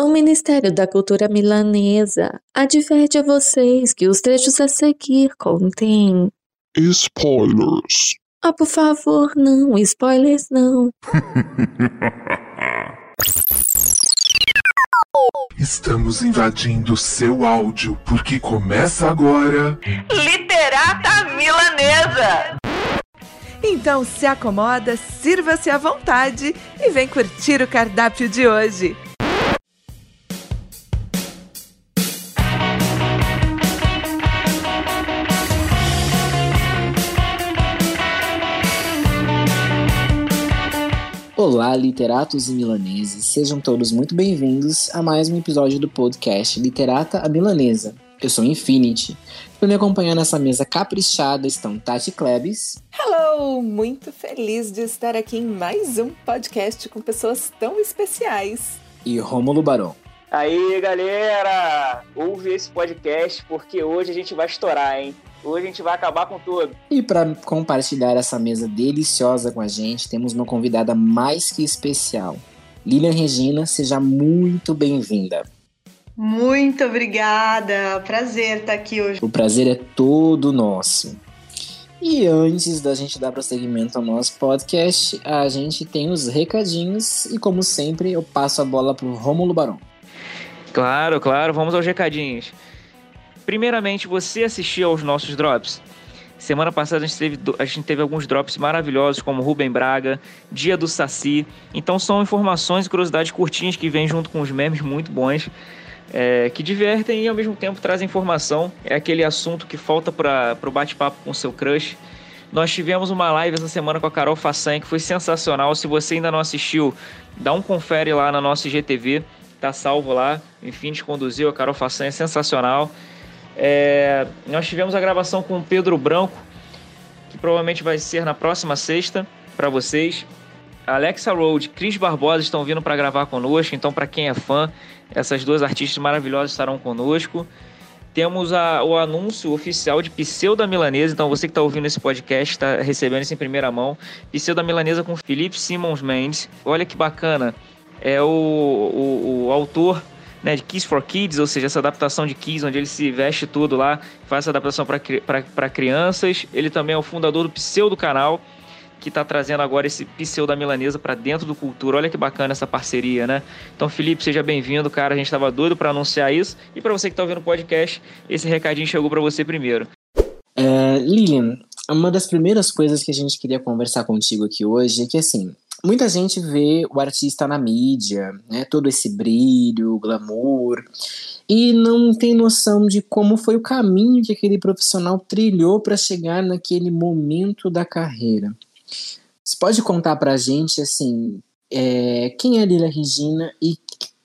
O Ministério da Cultura Milanesa adverte a vocês que os trechos a seguir contêm Spoilers. Ah, por favor, não, spoilers não. Estamos invadindo seu áudio porque começa agora. Literata Milanesa! Então se acomoda, sirva-se à vontade e vem curtir o cardápio de hoje. Olá, literatos e milaneses, sejam todos muito bem-vindos a mais um episódio do podcast Literata a Milanesa. Eu sou Infinity. Para me acompanhar nessa mesa caprichada estão Tati Klebs. Hello! Muito feliz de estar aqui em mais um podcast com pessoas tão especiais. E Rômulo Barão. Aí, galera! Ouve esse podcast porque hoje a gente vai estourar, hein? Hoje a gente vai acabar com tudo. E para compartilhar essa mesa deliciosa com a gente, temos uma convidada mais que especial. Lilian Regina, seja muito bem-vinda. Muito obrigada, prazer estar aqui hoje. O prazer é todo nosso. E antes da gente dar prosseguimento ao nosso podcast, a gente tem os recadinhos e como sempre eu passo a bola pro Rômulo Barão. Claro, claro, vamos aos recadinhos. Primeiramente, você assistiu aos nossos drops? Semana passada a gente, teve, a gente teve alguns drops maravilhosos, como Rubem Braga, Dia do Saci. Então são informações e curiosidades curtinhas que vêm junto com os memes muito bons. É, que divertem e ao mesmo tempo trazem informação. É aquele assunto que falta para o bate-papo com o seu crush. Nós tivemos uma live essa semana com a Carol Façanha que foi sensacional. Se você ainda não assistiu, dá um confere lá na nossa IGTV. Tá salvo lá. Enfim, te conduziu. A Carol Façanha é sensacional. É, nós tivemos a gravação com o Pedro Branco, que provavelmente vai ser na próxima sexta para vocês. Alexa Road, Cris Barbosa estão vindo para gravar conosco, então para quem é fã, essas duas artistas maravilhosas estarão conosco. Temos a, o anúncio oficial de Pseudo Milanesa, então você que está ouvindo esse podcast está recebendo isso em primeira mão. Pseudo Milanesa com Felipe Simons Mendes. Olha que bacana, é o, o, o autor né, de Kiss for Kids, ou seja, essa adaptação de Kiss, onde ele se veste tudo lá, faz essa adaptação para crianças. Ele também é o fundador do Pseudo Canal, que está trazendo agora esse Pseudo da Milanesa para dentro do Cultura. Olha que bacana essa parceria, né? Então, Felipe, seja bem-vindo, cara. A gente estava doido para anunciar isso. E para você que está ouvindo o podcast, esse recadinho chegou para você primeiro. É, Lilian, uma das primeiras coisas que a gente queria conversar contigo aqui hoje é que, assim, muita gente vê o artista na mídia, né? Todo esse brilho, glamour, e não tem noção de como foi o caminho que aquele profissional trilhou para chegar naquele momento da carreira. Você pode contar pra gente, assim, é, quem é a Lila Regina e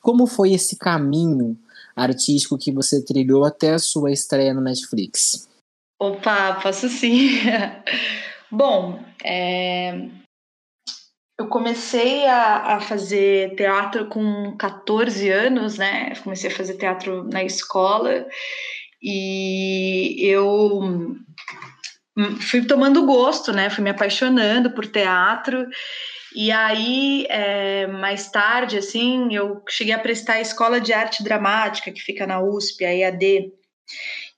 como foi esse caminho artístico que você trilhou até a sua estreia no Netflix? Opa, posso sim. Bom, é, eu comecei a, a, fazer teatro com 14 anos, né? Comecei a fazer teatro na escola e eu fui tomando gosto, né? Fui me apaixonando por teatro. E aí, é, mais tarde, assim, eu cheguei a prestar a Escola de Arte Dramática, que fica na USP, a EAD.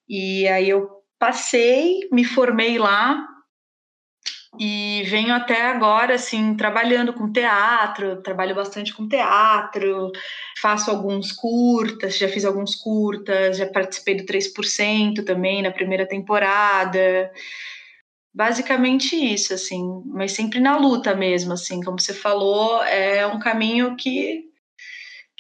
E aí eu passei, me formei lá e venho até agora, assim, trabalhando com teatro, trabalho bastante com teatro, faço alguns curtas, já fiz alguns curtas, já participei do 3% também na primeira temporada. Basicamente isso, assim, mas sempre na luta mesmo, assim, como você falou, é um caminho que,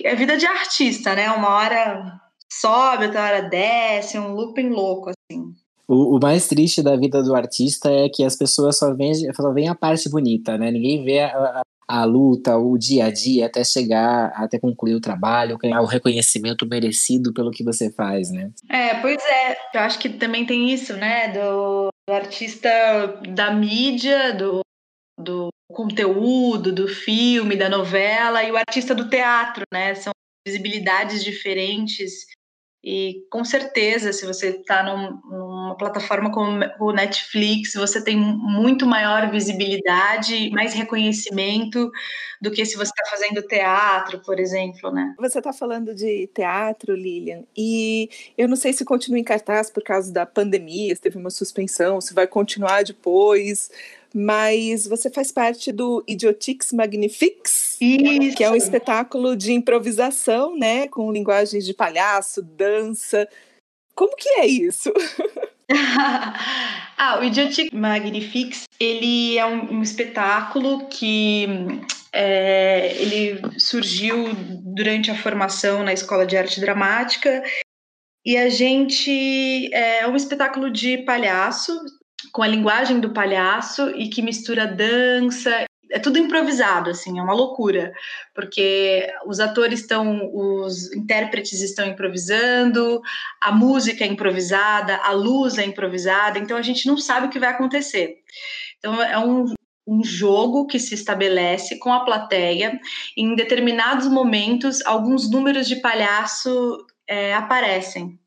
é vida de artista, né? Uma hora sobe, outra hora desce, um looping louco, assim. O, o, mais triste da vida do artista é que as pessoas só veem, só veem a parte bonita, né? Ninguém vê a, a, a, luta, o dia a dia até chegar, até concluir o trabalho, ganhar o reconhecimento merecido pelo que você faz, né? É, pois é. Eu acho que também tem isso, né? Do, do artista da mídia, do, do conteúdo, do filme, da novela, e o artista do teatro, né? São visibilidades diferentes E com certeza, se você está num, numa plataforma como o Netflix, você tem muito maior visibilidade, mais reconhecimento do que se você está fazendo teatro, por exemplo, né? Você está falando de teatro, Lilian, e eu não sei se continua em cartaz por causa da pandemia, se teve uma suspensão, se vai continuar depois mas você faz parte do Idiotix Magnifiques, Isso. que é um espetáculo de improvisação, né, com linguagens de palhaço, dança. Como que é isso? ah, o Idiotix Magnifiques, ele é um, um espetáculo que é, ele surgiu durante a formação na Escola de Arte Dramática e a gente é um espetáculo de palhaço, com a linguagem do palhaço e que mistura dança. É tudo improvisado, assim, é uma loucura, porque os atores estão, os intérpretes estão improvisando, a música é improvisada, a luz é improvisada, então a gente não sabe o que vai acontecer. Então é um, um jogo que se estabelece com a plateia. Em determinados momentos, alguns números de palhaço é, aparecem.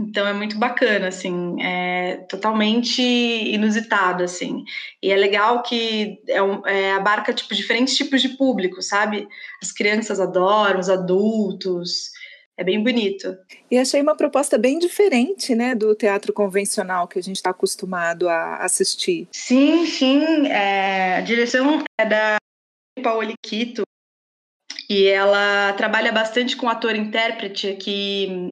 Então é muito bacana, assim, é totalmente inusitado, assim. E é legal que é, um, é, abarca tipo, diferentes tipos de público, sabe? As crianças adoram, os adultos. É bem bonito. E achei uma proposta bem diferente, né, do teatro convencional que a gente está acostumado a assistir. Sim, sim. É, a direção é da Paoli Quito e ela trabalha bastante com ator-intérprete que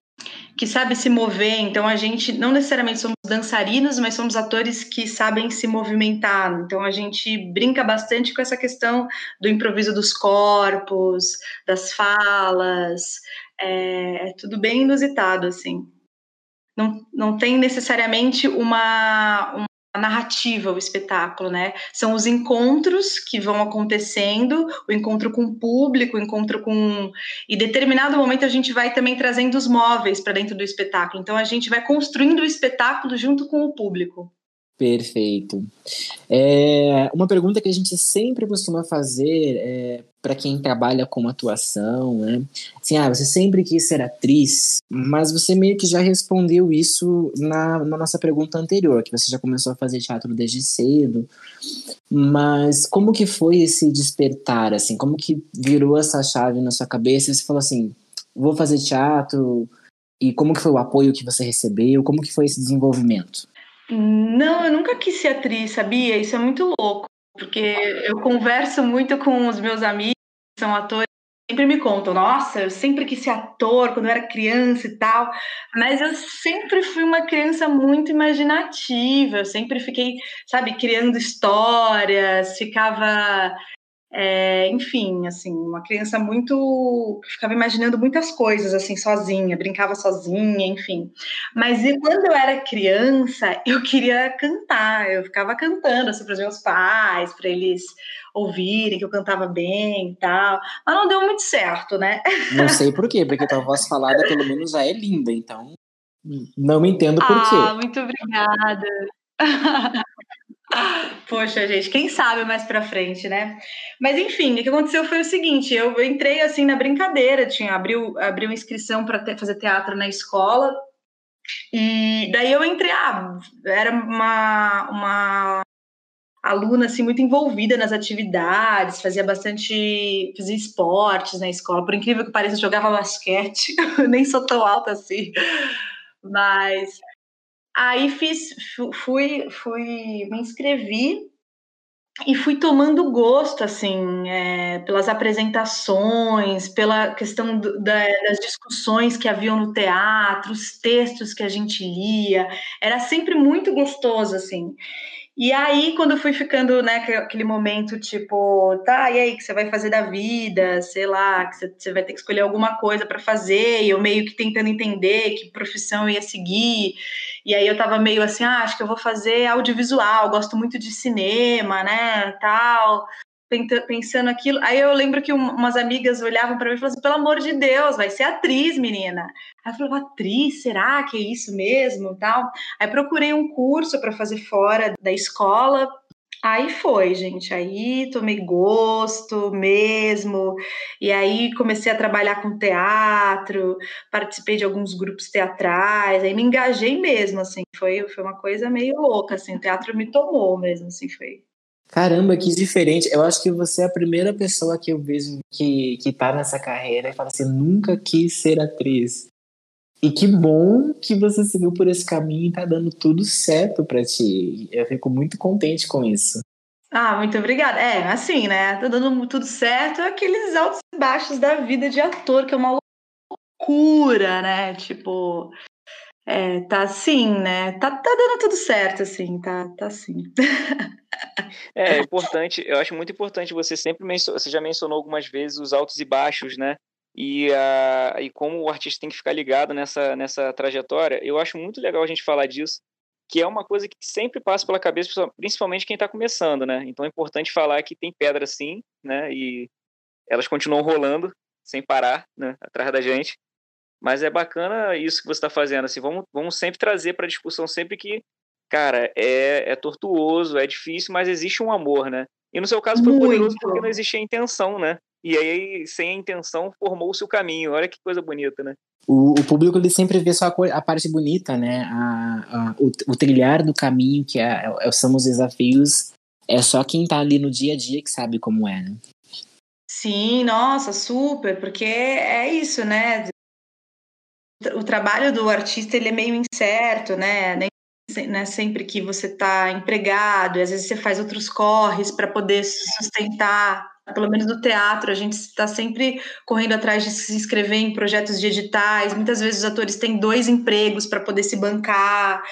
que sabe se mover. Então a gente não necessariamente somos dançarinos, mas somos atores que sabem se movimentar. Então a gente brinca bastante com essa questão do improviso dos corpos, das falas. É, é tudo bem inusitado assim. Não, não tem necessariamente uma, narrativa, o espetáculo, né? São os encontros que vão acontecendo, o encontro com o público, o encontro com. E determinado momento a gente vai também trazendo os móveis para dentro do espetáculo. Então a gente vai construindo o espetáculo junto com o público. Perfeito. É, uma pergunta que a gente sempre costuma fazer é, para quem trabalha com atuação, né? Assim, ah, você sempre quis ser atriz, mas você meio que já respondeu isso na, na nossa pergunta anterior, que você já começou a fazer teatro desde cedo. Mas como que foi esse despertar, assim? Como que virou essa chave na sua cabeça você falou assim, vou fazer teatro? E como que foi o apoio que você recebeu? Como que foi esse desenvolvimento? Não, eu nunca quis ser atriz, sabia? Isso é muito louco, porque eu converso muito com os meus amigos que são atores, sempre me contam, nossa, eu sempre quis ser ator quando eu era criança e tal, mas eu sempre fui uma criança muito imaginativa, eu sempre fiquei, sabe, criando histórias, ficava é, enfim, assim, uma criança muito. ficava imaginando muitas coisas, assim, sozinha, brincava sozinha, enfim. Mas e quando eu era criança, eu queria cantar, eu ficava cantando, assim, para os meus pais, para eles ouvirem que eu cantava bem e tal. Mas não deu muito certo, né? Não sei por quê, porque tua voz falada, pelo menos, já é linda, então. Não me entendo por quê. Ah, muito obrigada. Poxa, gente, quem sabe mais pra frente, né? Mas enfim, o que aconteceu foi o seguinte: eu entrei assim na brincadeira, tinha abriu, abriu inscrição para te, fazer teatro na escola, e daí eu entrei, ah, era uma, uma aluna assim muito envolvida nas atividades, fazia bastante, fazia esportes na escola, por incrível que pareça, jogava basquete, nem sou tão alta assim. Mas Aí fiz, fui, fui, me inscrevi e fui tomando gosto, assim, é, pelas apresentações, pela questão do, da, das discussões que haviam no teatro, os textos que a gente lia, era sempre muito gostoso, assim. E aí, quando fui ficando, né, aquele momento, tipo, tá, e aí, que você vai fazer da vida? Sei lá, que você vai ter que escolher alguma coisa para fazer, e eu meio que tentando entender que profissão eu ia seguir. E aí eu tava meio assim, ah, acho que eu vou fazer audiovisual, gosto muito de cinema, né, tal pensando aquilo. Aí eu lembro que umas amigas olhavam para mim e falavam assim: pelo amor de Deus, vai ser atriz, menina. Aí eu falava: atriz, será que é isso mesmo? Tal. Aí procurei um curso para fazer fora da escola. Aí foi, gente. Aí tomei gosto mesmo. E aí comecei a trabalhar com teatro, participei de alguns grupos teatrais, aí me engajei mesmo, assim. Foi, foi uma coisa meio louca, assim. O teatro me tomou mesmo, assim, foi. Caramba, que diferente. Eu acho que você é a primeira pessoa que eu vejo que, que tá nessa carreira e fala assim, nunca quis ser atriz. E que bom que você seguiu por esse caminho e tá dando tudo certo para ti. Eu fico muito contente com isso. Ah, muito obrigada. É, assim, né? Tá dando tudo certo. Aqueles altos e baixos da vida de ator, que é uma loucura, né? Tipo, é, tá assim, né? Tá, tá dando tudo certo, assim, tá, tá assim. É, é importante, eu acho muito importante você sempre mencionou, você já mencionou algumas vezes os altos e baixos, né? E, uh, e como o artista tem que ficar ligado nessa, nessa trajetória, eu acho muito legal a gente falar disso, que é uma coisa que sempre passa pela cabeça, principalmente quem está começando, né? Então é importante falar que tem pedra sim, né? E elas continuam rolando sem parar, né? Atrás da gente. Mas é bacana isso que você está fazendo, assim, vamos, vamos sempre trazer para a discussão sempre que, cara, é, é tortuoso, é difícil, mas existe um amor, né? E no seu caso foi muito. poderoso porque não existia intenção, né? E aí, sem a intenção, formou-se o caminho. Olha que coisa bonita, né? O, o público ele sempre vê só a, a parte bonita, né? A, a o, o, trilhar do caminho, que é, é, são os desafios, é só quem tá ali no dia a dia que sabe como é, né? Sim, nossa, super, porque é isso, né? O trabalho do artista ele é meio incerto, né? Nem né, sempre que você está empregado, e às vezes você faz outros corres para poder se sustentar pelo menos no teatro, a gente está sempre correndo atrás de se inscrever em projetos de editais. Muitas vezes os atores têm dois empregos para poder se bancar.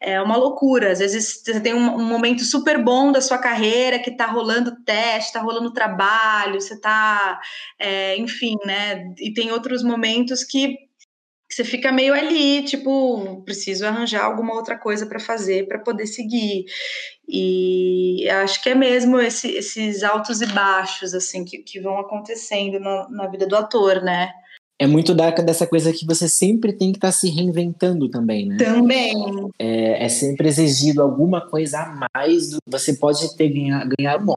É uma loucura. Às vezes você tem um, um momento super bom da sua carreira que está rolando teste, está rolando trabalho, você está, é, enfim, né? E tem outros momentos que você fica meio ali, tipo, preciso arranjar alguma outra coisa para fazer para poder seguir. E acho que é mesmo esse, esses altos e baixos, assim, que, que vão acontecendo na, na vida do ator, né? É muito da, dessa coisa que você sempre tem que estar tá se reinventando também, né? Também. É, é sempre exigido alguma coisa a mais. Do, você pode ter ganhar, ganhar uma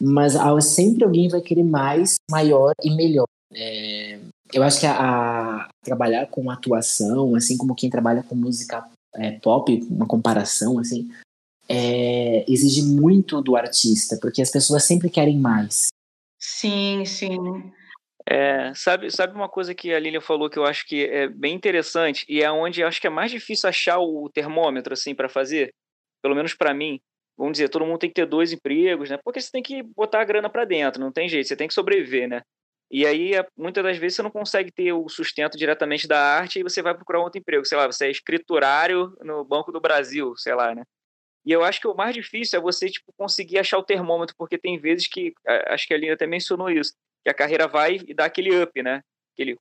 mas sempre alguém vai querer mais, maior e melhor. É, eu acho que a, a, trabalhar com atuação, assim como quem trabalha com música é, pop, uma comparação, assim, é, exige muito do artista, porque as pessoas sempre querem mais. Sim, sim. É, sabe, sabe uma coisa que a Lilian falou que eu acho que é bem interessante e é onde eu acho que é mais difícil achar o termômetro assim para fazer, pelo menos para mim. Vamos dizer, todo mundo tem que ter dois empregos, né? Porque você tem que botar a grana para dentro, não tem jeito, você tem que sobreviver, né? E aí, muitas das vezes, você não consegue ter o sustento diretamente da arte e você vai procurar outro emprego. Sei lá, você é escriturário no Banco do Brasil, sei lá, né? E eu acho que o mais difícil é você, tipo, conseguir achar o termômetro, porque tem vezes que, acho que a Lina até mencionou isso, que a carreira vai e dá aquele up, né? Aquele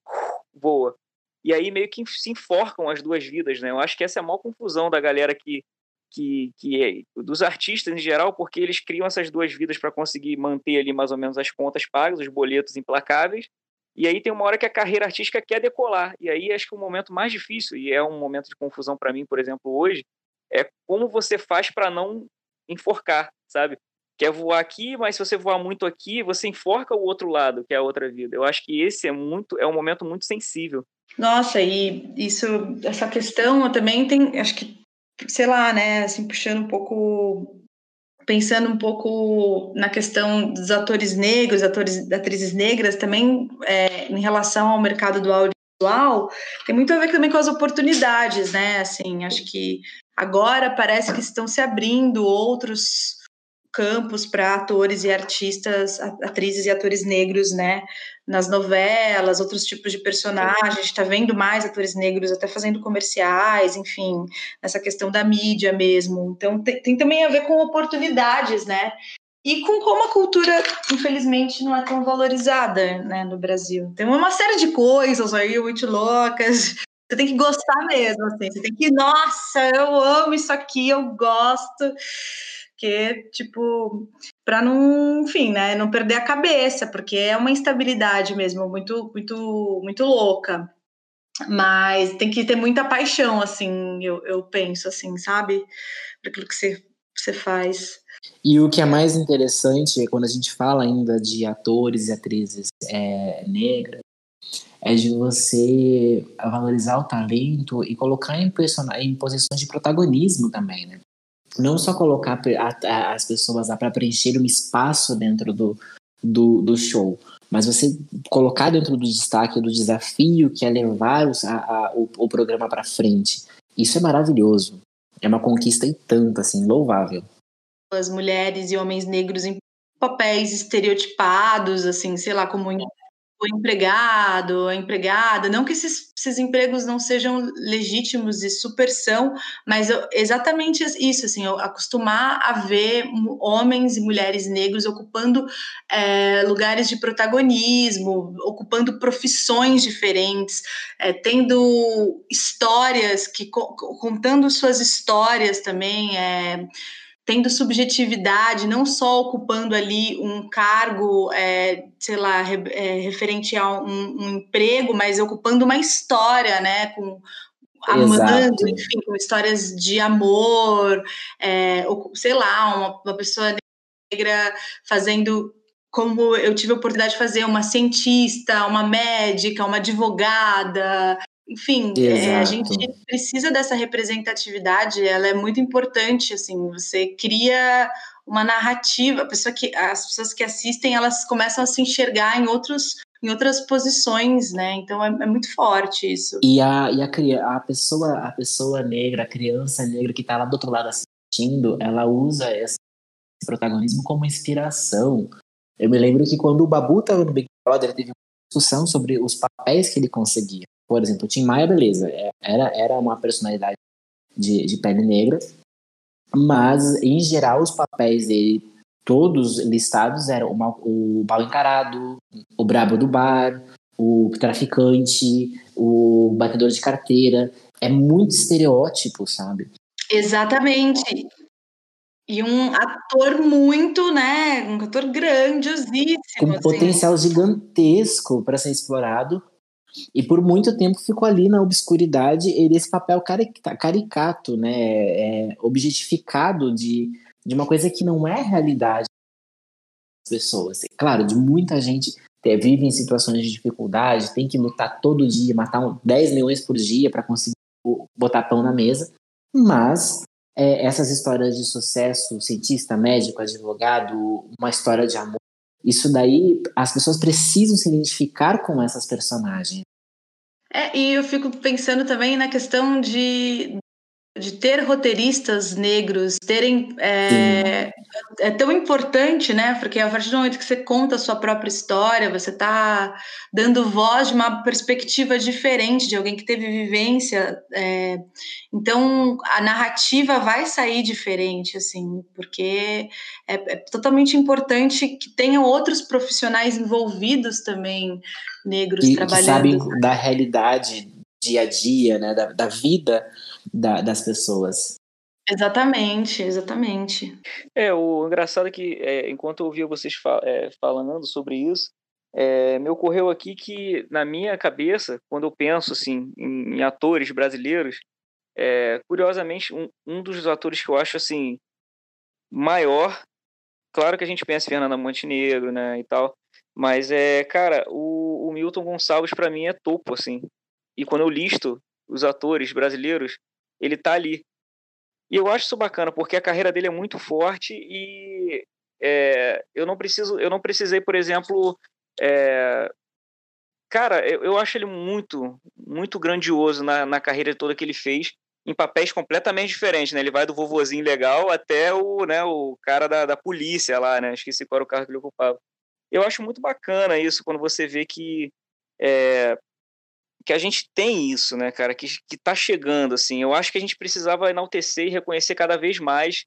voa. E aí meio que se enforcam as duas vidas, né? Eu acho que essa é a maior confusão da galera que que, que é, dos artistas em geral, porque eles criam essas duas vidas para conseguir manter ali mais ou menos as contas pagas, os boletos implacáveis. E aí tem uma hora que a carreira artística quer decolar. E aí acho que o momento mais difícil, e é um momento de confusão para mim, por exemplo, hoje, é como você faz para não enforcar, sabe? Quer voar aqui, mas se você voar muito aqui, você enforca o outro lado, que é a outra vida. Eu acho que esse é muito é um momento muito sensível. Nossa, e isso, essa questão também tem, acho que sei lá, né, assim, puxando um pouco, pensando um pouco na questão dos atores negros, atores, atrizes negras, também é, em relação ao mercado do audiovisual, tem muito a ver também com as oportunidades, né, assim, acho que agora parece que estão se abrindo outros campos para atores e artistas, atrizes e atores negros, né, nas novelas, outros tipos de personagens, está vendo mais atores negros até fazendo comerciais, enfim, nessa questão da mídia mesmo. Então tem, tem também a ver com oportunidades, né? E com como a cultura, infelizmente, não é tão valorizada né, no Brasil. Tem uma série de coisas aí muito loucas. Você tem que gostar mesmo, assim. Você tem que, nossa, eu amo isso aqui, eu gosto porque, tipo, para não, enfim, né, não perder a cabeça, porque é uma instabilidade mesmo, muito, muito, muito louca. Mas tem que ter muita paixão, assim, eu, eu penso, assim, sabe? Para aquilo que você, você faz. E o que é mais interessante, quando a gente fala ainda de atores e atrizes é, negras, é de você valorizar o talento e colocar em, em posições de protagonismo também, né? Não só colocar a, a, as pessoas lá para preencher um espaço dentro do, do, do, show, mas você colocar dentro do destaque do desafio que é levar os, a, o, o programa para frente. Isso é maravilhoso. É uma conquista e tanto, assim, louvável. As mulheres e homens negros em papéis estereotipados, assim, sei lá, como o empregado, a empregada, não que esses, esses, empregos não sejam legítimos e super são, mas eu, exatamente isso, assim, acostumar a ver homens e mulheres negros ocupando é, lugares de protagonismo, ocupando profissões diferentes, é, tendo histórias, que contando suas histórias também, é, tendo subjetividade, não só ocupando ali um cargo, é, sei lá, re, é, referente a um, um, emprego, mas ocupando uma história, né, com amando, enfim, com histórias de amor, é, ou, sei lá, uma, uma pessoa negra fazendo como eu tive a oportunidade de fazer uma cientista, uma médica, uma advogada, enfim, é, a gente precisa dessa representatividade, ela é muito importante, assim, você cria uma narrativa, a pessoa que, as pessoas que assistem, elas começam a se enxergar em outros em outras posições, né? Então é, é muito forte isso. E a, e a, a pessoa a pessoa negra, a criança negra que está lá do outro lado assistindo, ela usa esse protagonismo como inspiração. Eu me lembro que quando o Babu estava no Big Brother, teve uma discussão sobre os papéis que ele conseguia. Por exemplo, o Tim Maia, beleza, é, era, era uma personalidade de, de pele negra, mas em geral os papéis dele, todos listados, eram o, o mal encarado, o brabo do bar, o traficante, o batedor de carteira. É muito estereótipo, sabe? Exatamente. E um ator muito, né? Um ator grandiosíssimo. Com assim. potencial gigantesco para ser explorado. E por muito tempo ficou ali na obscuridade ele esse papel caricato, né, é, objetificado de, de uma coisa que não é realidade das pessoas. Claro, de muita gente é, vive em situações de dificuldade, tem que lutar todo dia, matar 10 milhões por dia para conseguir botar pão na mesa, mas é, essas histórias de sucesso, cientista, médico, advogado, uma história de amor, isso daí, as pessoas precisam se identificar com essas personagens. É, e eu fico pensando também na questão de, de ter roteiristas negros, terem. É, é, tão importante, né? Porque a partir do momento que você conta a sua própria história, você está dando voz de uma perspectiva diferente de alguém que teve vivência. É, então, a narrativa vai sair diferente, assim, porque é, é totalmente importante que tenham outros profissionais envolvidos também, negros, que, trabalhando. Que sabem da realidade dia a dia, né? da, da vida da, das pessoas. Exatamente, exatamente. É, o engraçado é que, é, enquanto eu ouvia vocês fa é, falando sobre isso, é, me ocorreu aqui que, na minha cabeça, quando eu penso assim, em, em atores brasileiros, é, curiosamente, um, um dos atores que eu acho assim maior, claro que a gente pensa em Fernanda Montenegro, né, e tal, mas é, cara, o, o Milton Gonçalves para mim é topo, assim. E quando eu listo os atores brasileiros, ele tá ali. E eu acho isso bacana, porque a carreira dele é muito forte e é, eu não preciso, eu não precisei, por exemplo, é, cara, eu, eu, acho ele muito, muito grandioso na, na carreira toda que ele fez, em papéis completamente diferentes, né? Ele vai do vovozinho legal até o, né, o cara da, da polícia lá, né? Esqueci qual era o cargo que ele ocupava. Eu acho muito bacana isso quando você vê que é, que a gente tem isso, né, cara, que, que tá chegando, assim. Eu acho que a gente precisava enaltecer e reconhecer cada vez mais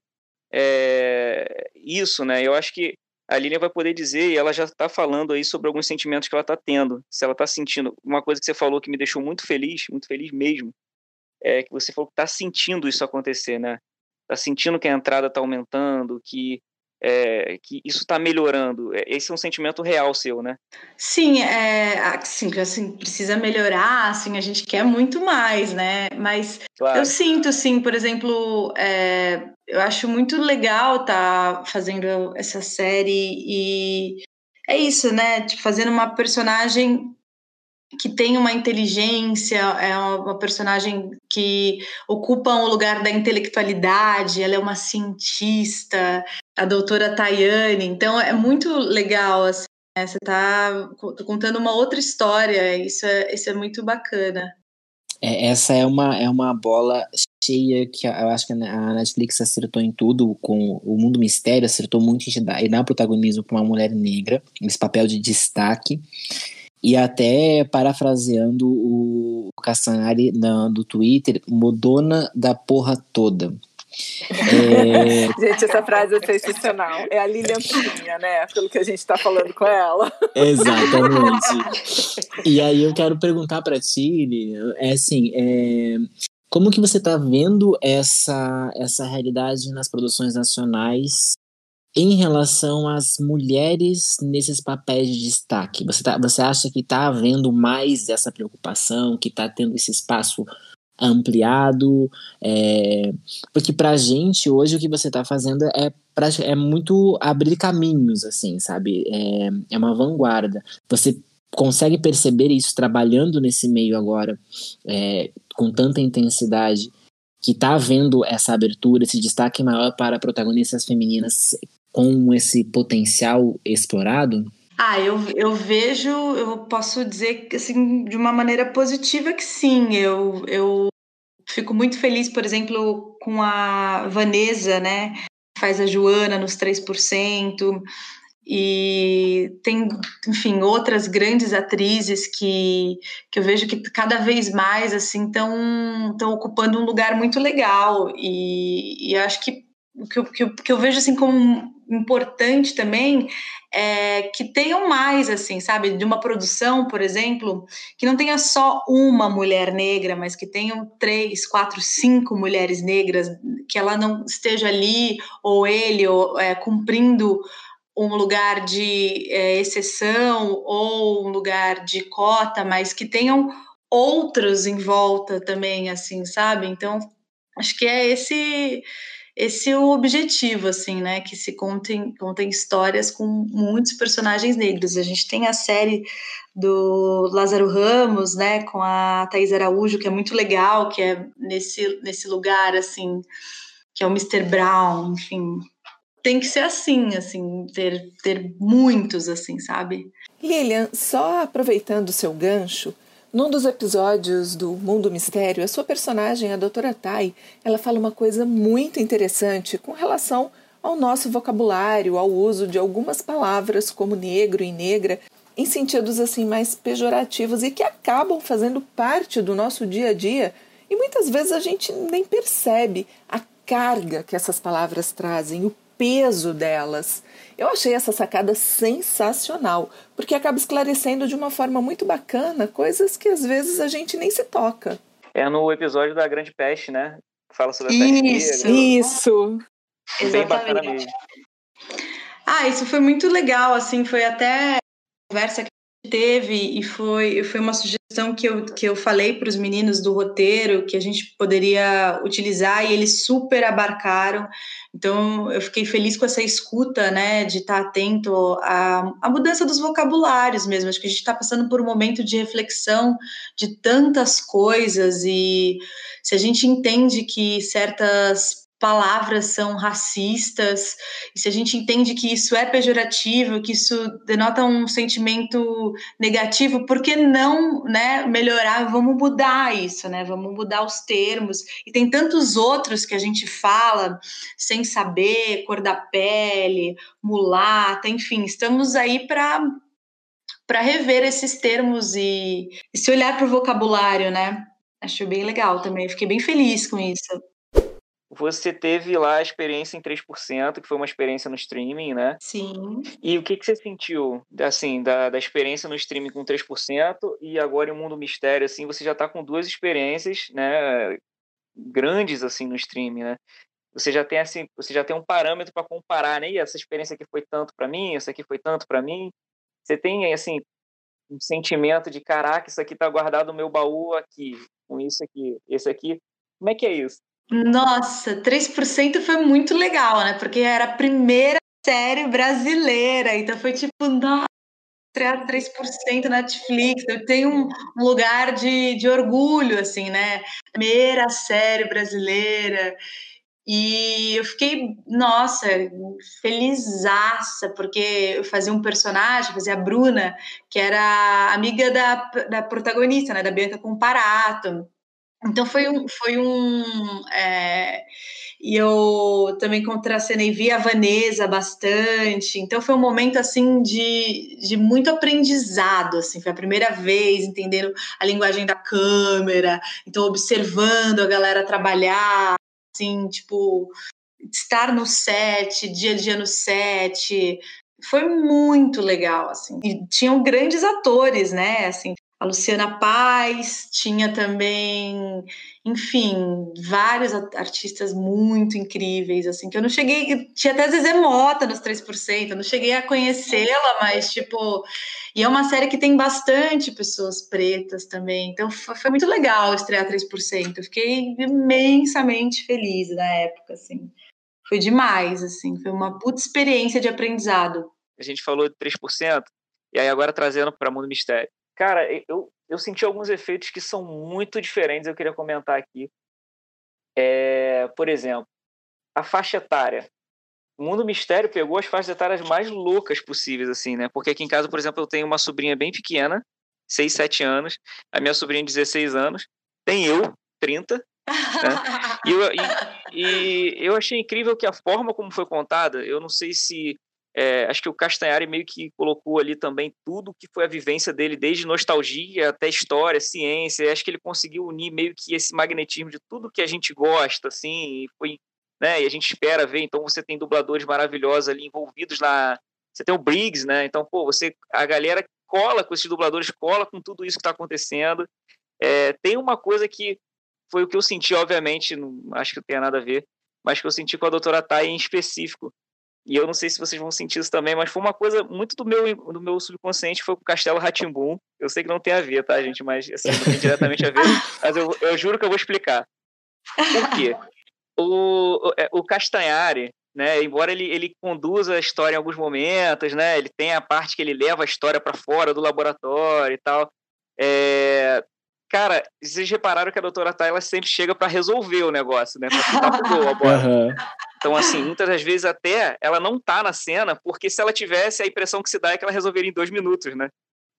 é, isso, né? Eu acho que a Lilian vai poder dizer, e ela já está falando aí sobre alguns sentimentos que ela está tendo. Se ela está sentindo. Uma coisa que você falou que me deixou muito feliz, muito feliz mesmo, é que você falou que está sentindo isso acontecer, né? Está sentindo que a entrada está aumentando, que é, que isso está melhorando. É, esse é um sentimento real seu, né? Sim, é, assim, assim, precisa melhorar, assim, a gente quer muito mais, né? Mas claro. eu sinto, assim, por exemplo, é, eu acho muito legal estar tá fazendo essa série e é isso, né? Tipo, fazendo uma personagem que tem uma inteligência, é uma personagem que ocupa um lugar da intelectualidade, ela é uma cientista, a doutora Tayane, então é muito legal, assim, né? você está contando uma outra história, isso é, isso é muito bacana. É, essa é uma, é uma bola cheia que eu acho que a Netflix acertou em tudo, com o Mundo Mistério acertou muito em dar, e dar protagonismo para uma mulher negra, esse papel de destaque, e até parafraseando o Castanhari do Twitter, modona da porra toda. É... gente, essa frase é sensacional. É a Lilian Pinha, né? Pelo que a gente está falando com ela. Exatamente. e aí eu quero perguntar para ti, Lilian, é assim, é... como que você está vendo essa, essa realidade nas produções nacionais em relação às mulheres nesses papéis de destaque? Você, tá, você acha que está havendo mais essa preocupação, que está tendo esse espaço ampliado? É, porque para a gente, hoje, o que você está fazendo é, pra, é muito abrir caminhos, assim, sabe? É, é uma vanguarda. Você consegue perceber isso trabalhando nesse meio agora é, com tanta intensidade? que está havendo essa abertura, esse destaque maior para protagonistas femininas com esse potencial explorado? Ah, eu, eu vejo, eu posso dizer assim, de uma maneira positiva que sim. Eu, eu fico muito feliz, por exemplo, com a Vanessa, né? Faz a Joana nos 3%. E tem, enfim, outras grandes atrizes que, que eu vejo que cada vez mais assim estão ocupando um lugar muito legal. E, e acho que o que, que, que eu vejo assim como importante também é que tenham mais, assim, sabe, de uma produção, por exemplo, que não tenha só uma mulher negra, mas que tenham três, quatro, cinco mulheres negras, que ela não esteja ali ou ele ou, é, cumprindo um lugar de é, exceção ou um lugar de cota, mas que tenham outros em volta também, assim, sabe? Então, acho que é esse esse é o objetivo, assim, né? Que se contem, contem histórias com muitos personagens negros. A gente tem a série do Lázaro Ramos, né? Com a Thais Araújo, que é muito legal, que é nesse, nesse lugar, assim, que é o Mr. Brown, enfim. Tem que ser assim, assim, ter, ter muitos, assim, sabe? Lilian, só aproveitando o seu gancho, num dos episódios do Mundo Mistério, a sua personagem, a Doutora Tai, ela fala uma coisa muito interessante com relação ao nosso vocabulário, ao uso de algumas palavras como negro e negra em sentidos assim mais pejorativos e que acabam fazendo parte do nosso dia a dia e muitas vezes a gente nem percebe a carga que essas palavras trazem, o peso delas. Eu achei essa sacada sensacional, porque acaba esclarecendo de uma forma muito bacana coisas que às vezes a gente nem se toca. É no episódio da Grande Peste, né? Fala sobre a peste Isso, isso. Bem bacana mesmo. Ah, isso foi muito legal, assim, foi até conversa que teve e foi, foi uma sugestão que eu, que eu falei para os meninos do roteiro que a gente poderia utilizar e eles super abarcaram. Então eu fiquei feliz com essa escuta, né, de estar atento à, à mudança dos vocabulários mesmo. Acho que a gente está passando por um momento de reflexão de tantas coisas e se a gente entende que certas palavras são racistas, e se a gente entende que isso é pejorativo, que isso denota um sentimento negativo, por que não né, melhorar? Vamos mudar isso, né? Vamos mudar os termos. E tem tantos outros que a gente fala sem saber, cor da pele, mulata, enfim, estamos aí para para rever esses termos e, e se olhar para o vocabulário, né? Acho bem legal também, fiquei bem feliz com isso você teve lá a experiência em 3%, que foi uma experiência no streaming, né? Sim. E o que, que você sentiu, assim, da, da experiência no streaming com 3% e agora em Mundo Mistério, assim, você já está com duas experiências, né, grandes, assim, no streaming, né? você já tem assim, você já tem um parâmetro para comparar, né? E essa experiência aqui foi tanto para mim, essa aqui foi tanto para mim. Você tem assim um sentimento de caraca, isso aqui está guardado no meu baú aqui, com isso aqui, esse aqui. Como é que é isso? Nossa, 3% foi muito legal, né? Porque era a primeira série brasileira, então foi tipo, nossa, 3% Netflix, eu tenho um, um lugar de, de orgulho, assim, né? Primeira série brasileira. E eu fiquei, nossa, felizaça, porque eu fazia um personagem, fazia a Bruna, que era amiga da, da protagonista, né, da Bianca Comparato. Então foi um. Foi um é, e eu também contracenei, vi a Vanessa bastante. Então foi um momento assim de, de muito aprendizado. Assim, foi a primeira vez entendendo a linguagem da câmera, então observando a galera trabalhar, assim, tipo, estar no set, dia a dia no set. Foi muito legal, assim. E tinham grandes atores, né? Assim, a Luciana Paz, tinha também, enfim, vários artistas muito incríveis, assim, que eu não cheguei, tinha até Zezé Mota nos 3%, eu não cheguei a conhecê-la, mas, tipo, e é uma série que tem bastante pessoas pretas também, então foi, muito legal estrear 3%, eu fiquei imensamente feliz na época, assim, foi demais, assim, foi uma puta experiência de aprendizado. A gente falou de 3%, e aí agora trazendo para Mundo Mistério. Cara, eu, eu senti alguns efeitos que são muito diferentes, eu queria comentar aqui. É, por exemplo, a faixa etária. O Mundo Mistério pegou as faixas etárias mais loucas possíveis, assim, né? Porque aqui em casa, por exemplo, eu tenho uma sobrinha bem pequena, 6, 7 anos, a minha sobrinha, 16 anos, tem eu, 30, né? e, eu, e, e eu achei incrível que a forma como foi contada, eu não sei se é, acho que o Castanhari meio que colocou ali também tudo que foi a vivência dele, desde nostalgia até história, ciência. Acho que ele conseguiu unir meio que esse magnetismo de tudo que a gente gosta, assim, e foi, né? E a gente espera ver. Então você tem dubladores maravilhosos ali envolvidos na. Você tem o Briggs, né? Então, pô, você a galera cola com esses dubladores, cola com tudo isso que está acontecendo. É, tem uma coisa que foi o que eu senti, obviamente, não acho que não tenha nada a ver, mas que eu senti com a doutora Thay em específico e eu não sei se vocês vão sentir isso também, mas foi uma coisa muito do meu, do meu subconsciente, foi com o Castelo Ratimbum. Eu sei que não tem a ver, tá, gente? Mas assim, não tem diretamente a ver. Mas eu, eu juro que eu vou explicar. Por quê? O, o, é, o Castanhari, né, embora ele, ele conduza a história em alguns momentos, né, ele tem a parte que ele leva a história para fora do laboratório e tal. É, cara, vocês repararam que a doutora Tayla sempre chega para resolver o negócio, né? Pra ficar pro gol a bola. Uhum. Então, assim, muitas das vezes até ela não tá na cena, porque se ela tivesse, a impressão que se dá é que ela resolveria em dois minutos, né?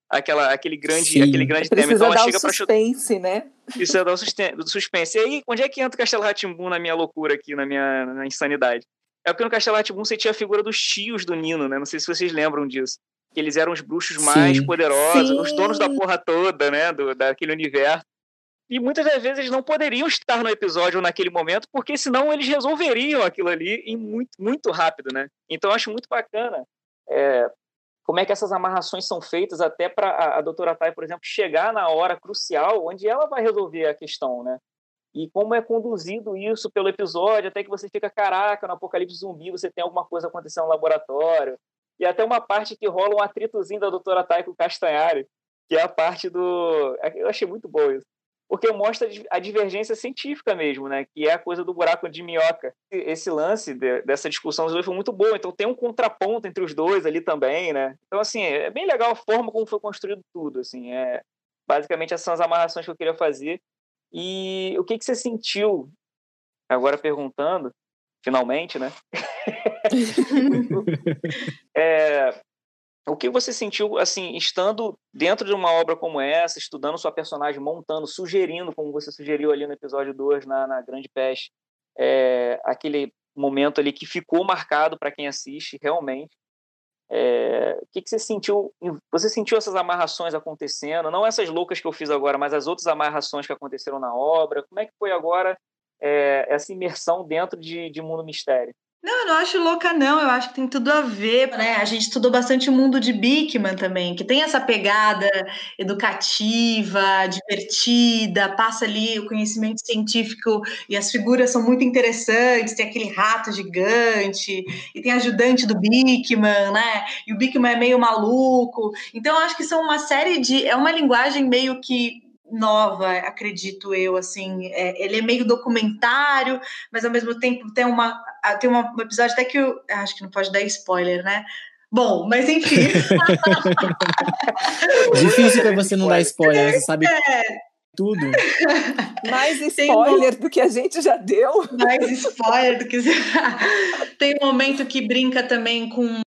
Aquela, aquele grande, aquele grande tema. Então ela chega para suspense, né? Isso é dar o suspense. E aí, onde é que entra o Castelo Ratimbun na minha loucura aqui, na minha na insanidade? É porque no Castelo Ratimbun você tinha a figura dos tios do Nino, né? Não sei se vocês lembram disso. Que eles eram os bruxos mais Sim. poderosos, Sim. os donos da porra toda, né? Do, daquele universo. E muitas das vezes eles não poderiam estar no episódio naquele momento, porque senão eles resolveriam aquilo ali em muito, muito rápido, né? Então eu acho muito bacana é, como é que essas amarrações são feitas até para a, a doutora Tai, por exemplo, chegar na hora crucial onde ela vai resolver a questão, né? E como é conduzido isso pelo episódio, até que você fica, caraca, no apocalipse zumbi você tem alguma coisa acontecendo no laboratório. E até uma parte que rola um atritozinho da doutora Tai com o Castanhari, que é a parte do... Eu achei muito bom isso porque mostra a divergência científica mesmo, né? Que é a coisa do buraco de minhoca. Esse lance de, dessa discussão dos dois foi muito boa, então tem um contraponto entre os dois ali também, né? Então, assim, é bem legal a forma como foi construído tudo, assim, é... Basicamente, essas amarrações que eu queria fazer. E o que, que você sentiu, agora perguntando, finalmente, né? é, o que você sentiu, assim, estando dentro de uma obra como essa, estudando sua personagem, montando, sugerindo, como você sugeriu ali no episódio 2, na, na Grande Peste, é, aquele momento ali que ficou marcado para quem assiste, realmente. É, o que, que você sentiu? Você sentiu essas amarrações acontecendo? Não essas loucas que eu fiz agora, mas as outras amarrações que aconteceram na obra? Como é que foi agora é, essa imersão dentro de, de Mundo Mistério? Não, eu não acho louca, não. Eu acho que tem tudo a ver, né? A gente estudou bastante o mundo de Bickman também, que tem essa pegada educativa, divertida, passa ali o conhecimento científico e as figuras são muito interessantes. Tem aquele rato gigante, e tem ajudante do Bickman, né? E o Bickman é meio maluco. Então, eu acho que são uma série de. É uma linguagem meio que nova, acredito eu, assim, é, ele é meio documentário, mas ao mesmo tempo tem uma tem um episódio até que eu acho que não pode dar spoiler, né? Bom, mas enfim. Difícil para você não dar spoiler, você sabe é. tudo. Mais spoiler um... do que a gente já deu. Mais spoiler do que tem um momento que brinca também com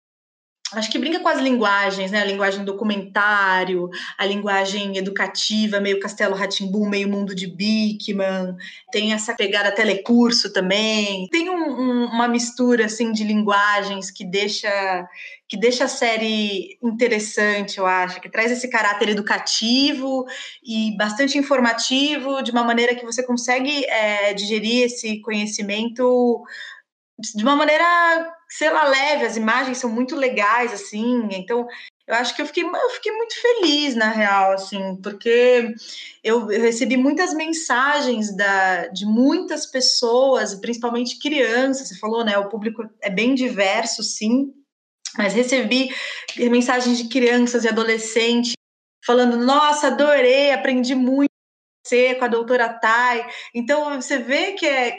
acho que brinca com as linguagens, né? A linguagem documentário, a linguagem educativa, meio Castelo Ratimbu, meio mundo de Bickman. Tem essa pegada telecurso também. Tem um, um, uma mistura assim de linguagens que deixa que deixa a série interessante, eu acho, que traz esse caráter educativo e bastante informativo, de uma maneira que você consegue é, digerir esse conhecimento de uma maneira, sei lá, leve, as imagens são muito legais, assim, então eu acho que eu fiquei, eu fiquei muito feliz, na real, assim, porque eu, recebi muitas mensagens da, de muitas pessoas, principalmente crianças, você falou, né, o público é bem diverso, sim, mas recebi mensagens de crianças e adolescentes falando, nossa, adorei, aprendi muito com a doutora Tai. Então, você vê que é,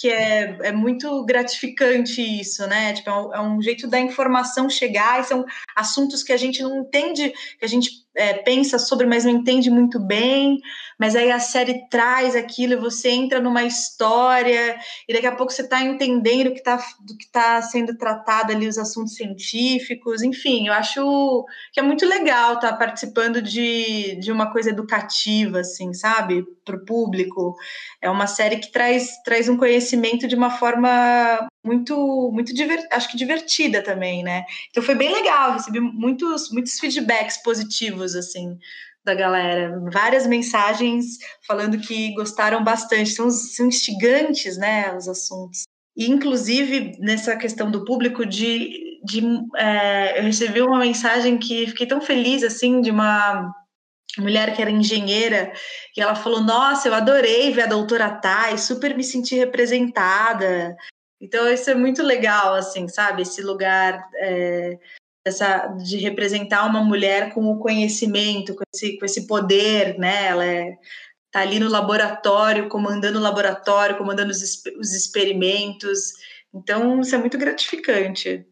que é, é muito gratificante isso, né? Tipo, é um, é um jeito da informação chegar, e são assuntos que a gente não entende, que a gente é, pensa sobre, mas não entende muito bem, mas aí a série traz aquilo e você entra numa história e daqui a pouco você está entendendo o que está do que está sendo tratado ali, os assuntos científicos, enfim, eu acho que é muito legal estar tá participando de, de uma coisa educativa, assim, sabe, para o público. É uma série que traz, traz um conhecimento de uma forma muito, muito acho que divertida também, né? Então foi bem legal, recebi muitos, muitos feedbacks positivos, assim, da galera. Várias mensagens falando que gostaram bastante, são, são instigantes, né, os assuntos. E, inclusive, nessa questão do público, de, de é, eu recebi uma mensagem que fiquei tão feliz, assim, de uma mulher que era engenheira, e ela falou: Nossa, eu adorei ver a doutora Thay, super me senti representada. Então, isso é muito legal, assim, sabe? Esse lugar é, essa, de representar uma mulher com o conhecimento, com esse, com esse poder, né? Ela é, tá ali no laboratório, comandando o laboratório, comandando os, os experimentos. Então, isso é muito gratificante.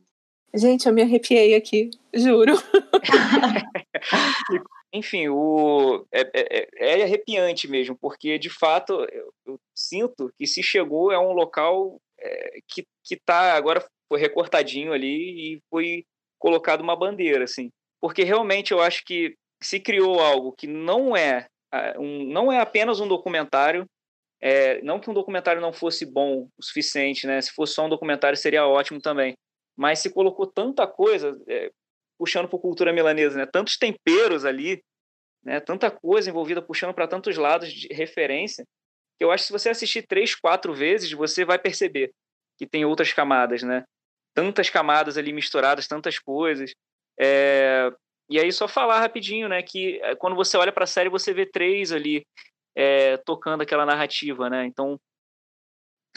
Gente, eu me arrepiei aqui, juro. Enfim, o, é, é, é, arrepiante mesmo, porque de fato eu, eu, sinto que se chegou é um local é, que que tá agora foi recortadinho ali e foi colocado uma bandeira assim porque realmente eu acho que se criou algo que não é um, não é apenas um documentário é, não que um documentário não fosse bom o suficiente né se fosse só um documentário seria ótimo também mas se colocou tanta coisa é, puxando para cultura milanesa né tantos temperos ali né tanta coisa envolvida puxando para tantos lados de referência que eu acho que se você assistir três, quatro vezes, você vai perceber que tem outras camadas, né? Tantas camadas ali misturadas, tantas coisas. É... E aí só falar rapidinho, né? Que é, quando você olha para a série, você vê três ali é, tocando aquela narrativa, né? Então,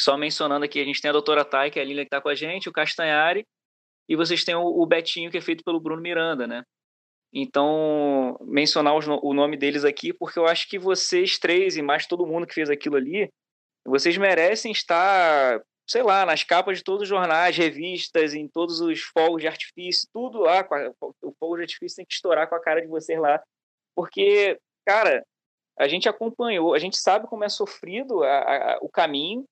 só mencionando aqui, a gente tem a doutora Thay, que é a Lilian que está com a gente, o Castanhari, e vocês têm o, o Betinho, que é feito pelo Bruno Miranda, né? Então, mencionar os, o nome deles aqui, porque eu acho que vocês três e mais todo mundo que fez aquilo ali, vocês merecem estar, sei lá, nas capas de todos os jornais, revistas, em todos os fogos de artifício, tudo lá. O fogo de artifício tem que estourar com a cara de vocês lá. Porque, cara, a gente acompanhou, a gente sabe como é sofrido a, a, o caminho.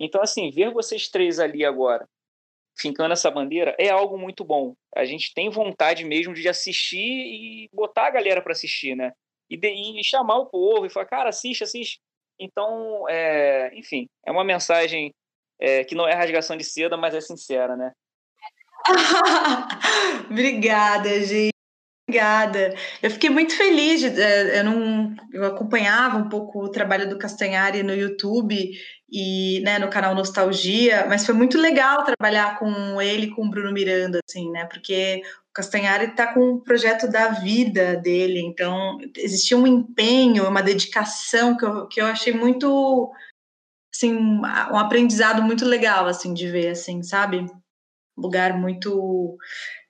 Então, assim, ver vocês três ali agora, fincando essa bandeira, é algo muito bom. A gente tem vontade mesmo de assistir e botar a galera para assistir, né? E, de, e, chamar o povo e falar, cara, assiste, assiste. Então, é, enfim, é uma mensagem é, que não é rasgação de seda, mas é sincera, né? Obrigada, gente. Obrigada. Eu fiquei muito feliz. Eh, eu não, eu acompanhava um pouco o trabalho do Castanhari no YouTube e né, no canal Nostalgia, mas foi muito legal trabalhar com ele, com o Bruno Miranda, assim, né? Porque o Castanhari está com o projeto da vida dele, então existia um empenho, uma dedicação que eu, que eu achei muito, assim, um aprendizado muito legal, assim, de ver, assim, sabe? lugar muito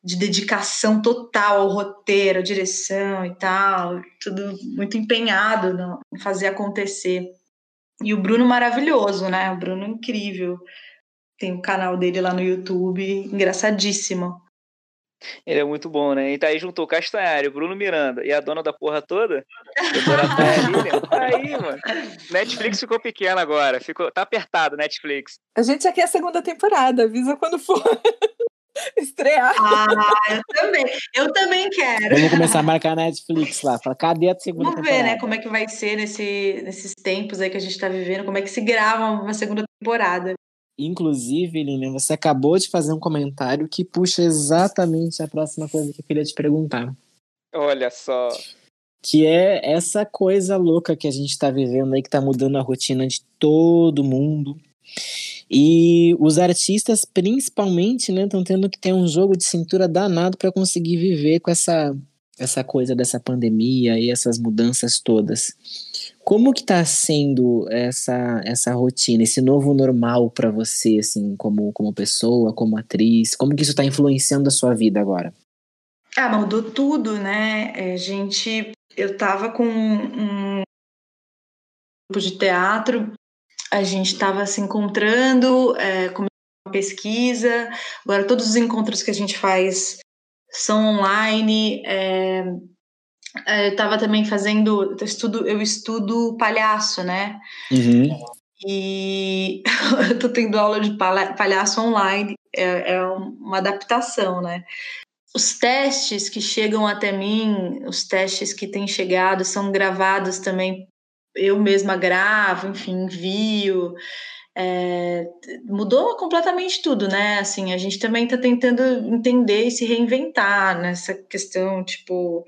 de dedicação total ao roteiro, à direção e tal, tudo muito empenhado em fazer acontecer. E o Bruno maravilhoso, né? O Bruno incrível. Tem o canal dele lá no YouTube, engraçadíssimo. Ele é muito bom, né? E tá aí juntou o Castanhari, o Bruno Miranda e a dona da porra toda. aí, mano. Netflix ficou pequeno agora. Ficou, tá apertado Netflix. A gente já quer a segunda temporada, avisa quando for. estrear. Ah, eu também. Eu também quero. Vamos começar a marcar na Netflix lá. Fala, cadê a segunda Vamos ver, né, como é que vai ser nesse, nesses tempos aí que a gente tá vivendo, como é que se grava uma segunda temporada. Inclusive, Lilian, você acabou de fazer um comentário que puxa exatamente a próxima coisa que eu queria te perguntar. Olha só. Que é essa coisa louca que a gente tá vivendo aí, que tá mudando a rotina de todo mundo. E os artistas, principalmente, né, estão tendo que ter um jogo de cintura danado para conseguir viver com essa, essa coisa dessa pandemia e essas mudanças todas. Como que está sendo essa, essa rotina, esse novo normal para você, assim, como, como pessoa, como atriz? Como que isso está influenciando a sua vida agora? Ah, mudou tudo, né? É, gente, eu estava com um grupo de teatro a gente estava se encontrando, é, começando uma pesquisa. Agora, todos os encontros que a gente faz são online. É, é eu estava também fazendo, eu estudo, eu estudo palhaço, né? Uhum. E eu tô tendo aula de palhaço online, é, é uma adaptação, né? Os testes que chegam até mim, os testes que têm chegado, são gravados também eu mesma gravo, enfim, envio. É, mudou completamente tudo, né? Assim, a gente também está tentando entender e se reinventar nessa questão, tipo,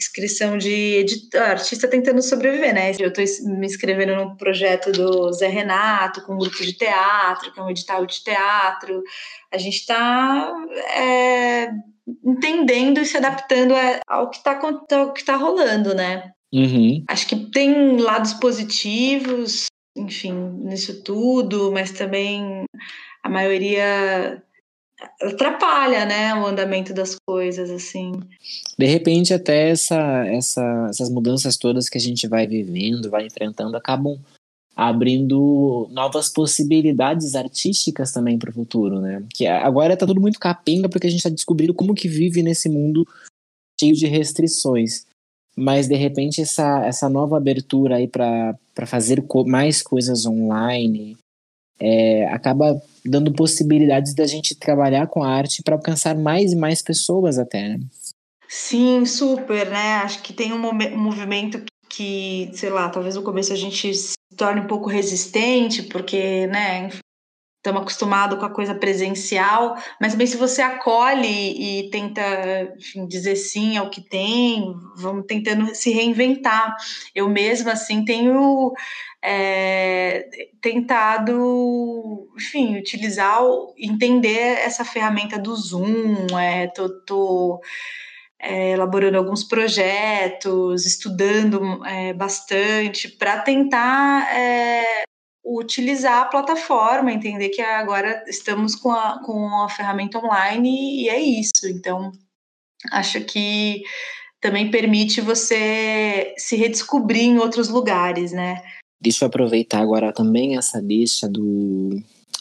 inscrição de editor, artista tentando sobreviver, né? Eu estou me inscrevendo no projeto do Zé Renato, com um grupo de teatro, que é um edital de teatro. A gente está é, entendendo e se adaptando ao que está tá rolando, né? Uhum. Acho que tem lados positivos, enfim, nisso tudo, mas também a maioria atrapalha, né, o andamento das coisas, assim. De repente, até essa, essa, essas mudanças todas que a gente vai vivendo, vai enfrentando, acabam abrindo novas possibilidades artísticas também para o futuro, né? Que agora tá tudo muito capenga porque a gente está descobrindo como que vive nesse mundo cheio de restrições mas de repente essa, essa nova abertura aí para fazer co mais coisas online é, acaba dando possibilidades da gente trabalhar com a arte para alcançar mais e mais pessoas até. Né? Sim, super, né? Acho que tem um, um movimento que, sei lá, talvez no começo a gente se torne um pouco resistente, porque, né, estamos acostumados com a coisa presencial, mas também se você acolhe e tenta enfim, dizer sim ao que tem, vamos tentando se reinventar. Eu mesma, assim, tenho é, tentado, enfim, utilizar, entender essa ferramenta do Zoom, é, tô, tô é, elaborando alguns projetos, estudando é, bastante para tentar é, utilizar a plataforma, entender que agora estamos com a, com a ferramenta online e é isso. Então, acho que também permite você se redescobrir em outros lugares, né? Deixa eu aproveitar agora também essa deixa do,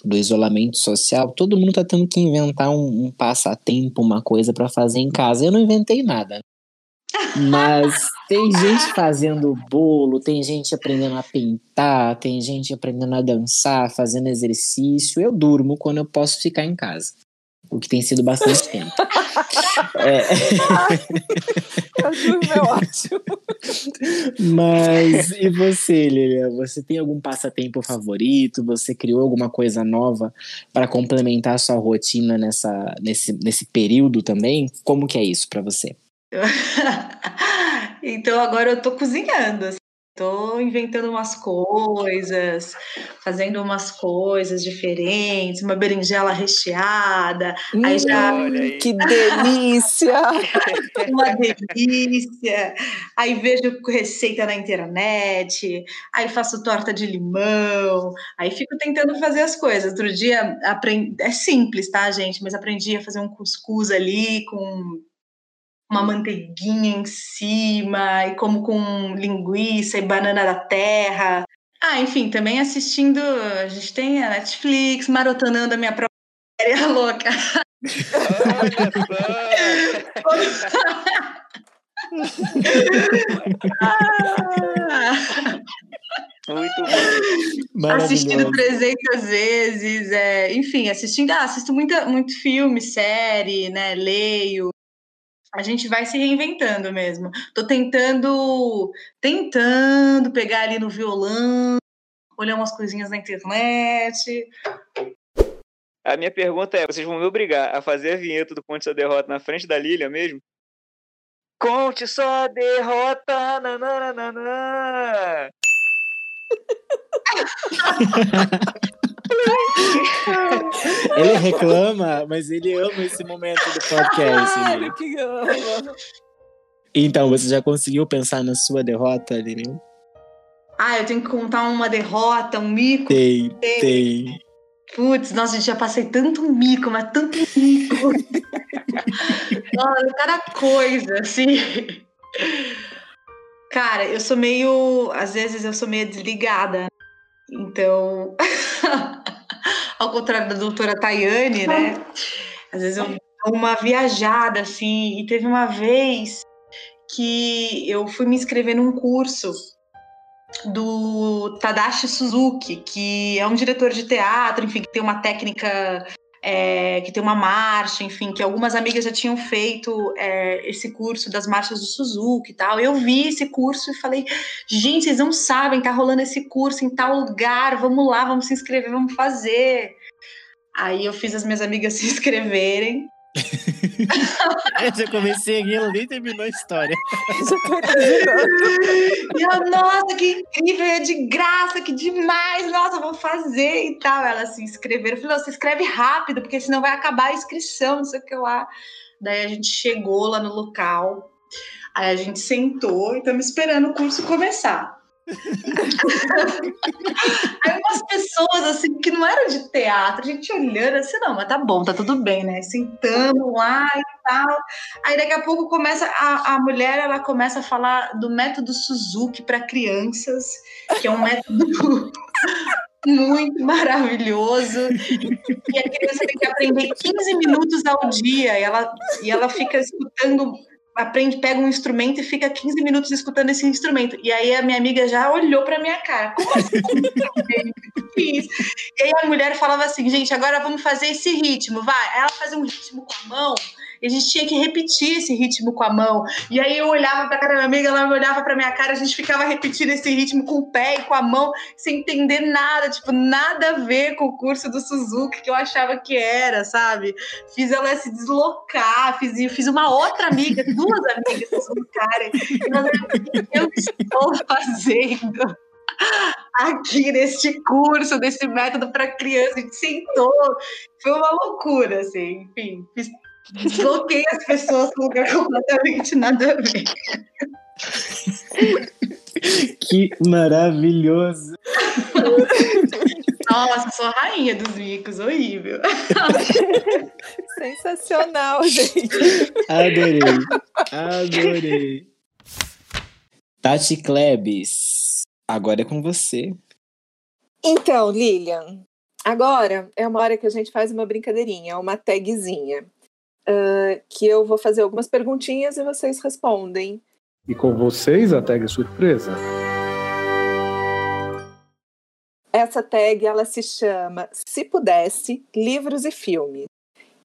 do isolamento social. Todo mundo tá tendo que inventar um, um passatempo, uma coisa para fazer em casa. Eu não inventei nada. Mas tem gente fazendo bolo, tem gente aprendendo a pintar, tem gente aprendendo a dançar, fazendo exercício. Eu durmo quando eu posso ficar em casa. O que tem sido bastante tempo. é. eu durmo é ótimo. Mas e você, Lilia? Você tem algum passatempo favorito? Você criou alguma coisa nova para complementar a sua rotina nessa, nesse, nesse período também? Como que é isso para você? então agora eu tô cozinhando. Assim. Tô inventando umas coisas, fazendo umas coisas diferentes, uma berinjela recheada. Hum, aí já. Aí. Que delícia! uma delícia! Aí vejo receita na internet, aí faço torta de limão, aí fico tentando fazer as coisas. Outro dia aprendi. É simples, tá, gente? Mas aprendi a fazer um cuscuz ali com uma manteiguinha em cima, e como com linguiça e banana da terra. Ah, enfim, também assistindo. A gente tem a Netflix, maratonando a minha própria série louca. Muito bom. Assistindo 300 vezes, é, enfim, assistindo, ah, assisto muita, muito filme, série, né, leio, a gente vai se reinventando mesmo. Tô tentando, tentando pegar ali no violão, olhar umas coisinhas na internet. A minha pergunta é: vocês vão me obrigar a fazer a vinheta do Conte Sua Derrota na frente da Lilia mesmo? Conte sua derrota! Nananana. ele reclama, mas ele ama esse momento do podcast. Claro que ama. Então, você já conseguiu pensar na sua derrota, Lili? Ah, eu tenho que contar uma derrota, um mico? Tem, tem. Putz, nossa, gente, já passei tanto mico, mas tanto mico. Olha, cada coisa, assim. Cara, eu sou meio. Às vezes eu sou meio desligada. Então, ao contrário da doutora Tayane, né? Às vezes eu dou uma viajada, assim, e teve uma vez que eu fui me inscrever num curso do Tadashi Suzuki, que é um diretor de teatro, enfim, que tem uma técnica é, que tem uma marcha, enfim, que algumas amigas já tinham feito é, esse curso das marchas do Suzuki e tal. Eu vi esse curso e falei, gente, vocês não sabem, tá rolando esse curso em tal lugar, vamos lá, vamos se inscrever, vamos fazer. Aí eu fiz as minhas amigas se inscreverem. eu já comecei aqui, ela nem terminou a história. eu, nossa, que incrível, é de graça, que demais, nossa, vou fazer e tal. Ela se inscreveram, falei, você escreve rápido, porque senão vai acabar a inscrição, não sei o que lá. Daí a gente chegou lá no local, aí a gente sentou e estamos esperando o curso começar. Aí umas pessoas assim que não eram de teatro, a gente olhando assim, não, mas tá bom, tá tudo bem, né? Sentando lá e tal. Aí daqui a pouco começa a, a mulher, ela começa a falar do método Suzuki para crianças, que é um método muito maravilhoso. E a criança tem que aprender 15 minutos ao dia, e ela, e ela fica escutando aprende, pega um instrumento e fica 15 minutos escutando esse instrumento. E aí a minha amiga já olhou pra minha cara. Como assim? e aí a mulher falava assim, gente, agora vamos fazer esse ritmo, vai. Ela fazia um ritmo com a mão e a gente tinha que repetir esse ritmo com a mão. E aí eu olhava pra cara da minha amiga, ela olhava pra minha cara, a gente ficava repetindo esse ritmo com o pé e com a mão, sem entender nada, tipo, nada a ver com o curso do Suzuki que eu achava que era, sabe? Fiz ela se deslocar, fiz, fiz uma outra amiga, duas amigas se deslocarem. O que eu estou fazendo? aqui neste curso, desse método para criança, a gente sentou, foi uma loucura, assim, enfim, fiz Desloquei as pessoas com lugar completamente nada a ver. Que maravilhoso! Nossa, sou a rainha dos micos, horrível. Sensacional, gente. Adorei, adorei. Tati Klebs, agora é com você. Então, Lilian, agora é uma hora que a gente faz uma brincadeirinha, uma tagzinha uh, que eu vou fazer algumas perguntinhas e vocês respondem. E com vocês a tag surpresa. Essa tag ela se chama Se Pudesse, Livros e Filmes.